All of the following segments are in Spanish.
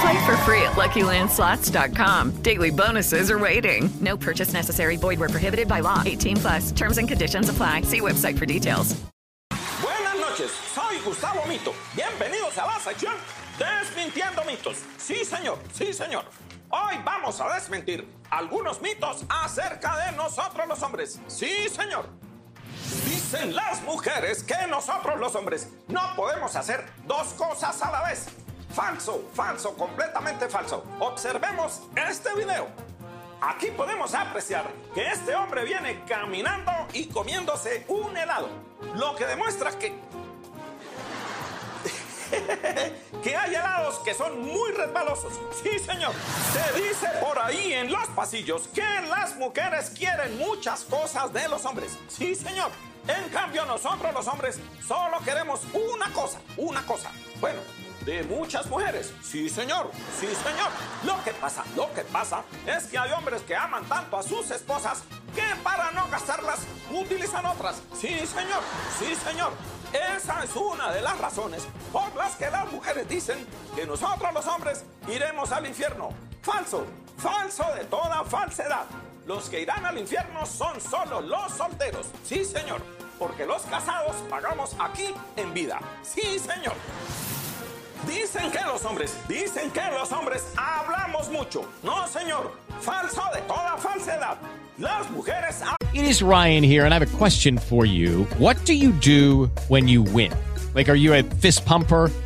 Play for free at LuckyLandSlots.com. Daily bonuses are waiting. No purchase necessary. Void where prohibited by law. 18 plus. Terms and conditions apply. See website for details. Buenas noches, soy Gustavo Mito. Bienvenidos a la sección Desmintiendo mitos. Sí, señor, sí, señor. Hoy vamos a desmentir algunos mitos acerca de nosotros los hombres. Sí, señor. Dicen las mujeres que nosotros los hombres no podemos hacer dos cosas a la vez. Falso, falso, completamente falso. Observemos este video. Aquí podemos apreciar que este hombre viene caminando y comiéndose un helado. Lo que demuestra que que hay helados que son muy resbalosos. Sí, señor. Se dice por ahí en los pasillos que las mujeres quieren muchas cosas de los hombres. Sí, señor. En cambio, nosotros los hombres solo queremos una cosa, una cosa. Bueno, de muchas mujeres. Sí, señor. Sí, señor. Lo que pasa, lo que pasa es que hay hombres que aman tanto a sus esposas que para no gastarlas utilizan otras. Sí, señor. Sí, señor. Esa es una de las razones por las que las mujeres dicen que nosotros los hombres iremos al infierno. Falso, falso de toda falsedad. Los que irán al infierno son solo los solteros. Sí, señor. Porque los casados pagamos aquí en vida. Sí, señor. Dicen que los hombres, dicen que los hombres hablamos mucho. No, señor. Falso de toda falsedad. Las mujeres It is Ryan here, and I have a question for you. What do you do when you win? Like, are you a fist pumper?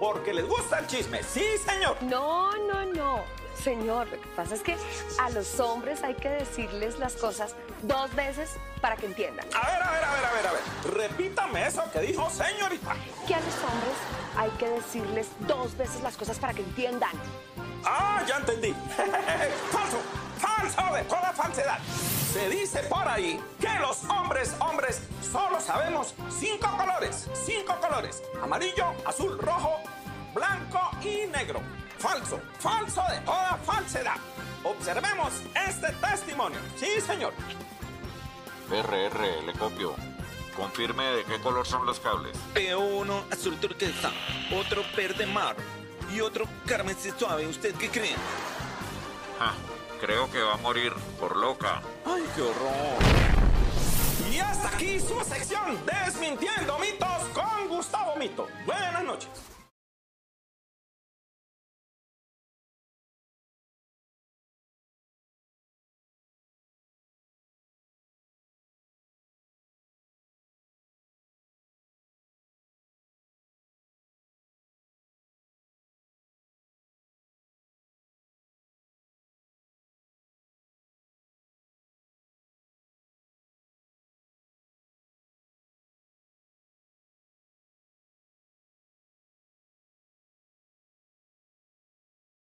Porque les gusta el chisme. Sí, señor. No, no, no. Señor, lo que pasa es que a los hombres hay que decirles las cosas dos veces para que entiendan. A ver, a ver, a ver, a ver, a ver. Repítame eso que dijo señorita. Que a los hombres hay que decirles dos veces las cosas para que entiendan. Ah, ya entendí. falso, falso de toda falsedad. Se dice por ahí que los hombres, hombres, solo sabemos cinco colores. Cinco colores. Amarillo, azul, rojo, blanco y negro. Falso, falso de toda falsedad. Observemos este testimonio. Sí, señor. RR, le copio. Confirme de qué color son los cables. Veo uno azul turquesa, otro verde mar y otro carmesí suave. ¿Usted qué cree? Ja, creo que va a morir por loca. ¡Ay, qué horror! Y hasta aquí su sección Desmintiendo mitos con Gustavo Mito. Buenas noches.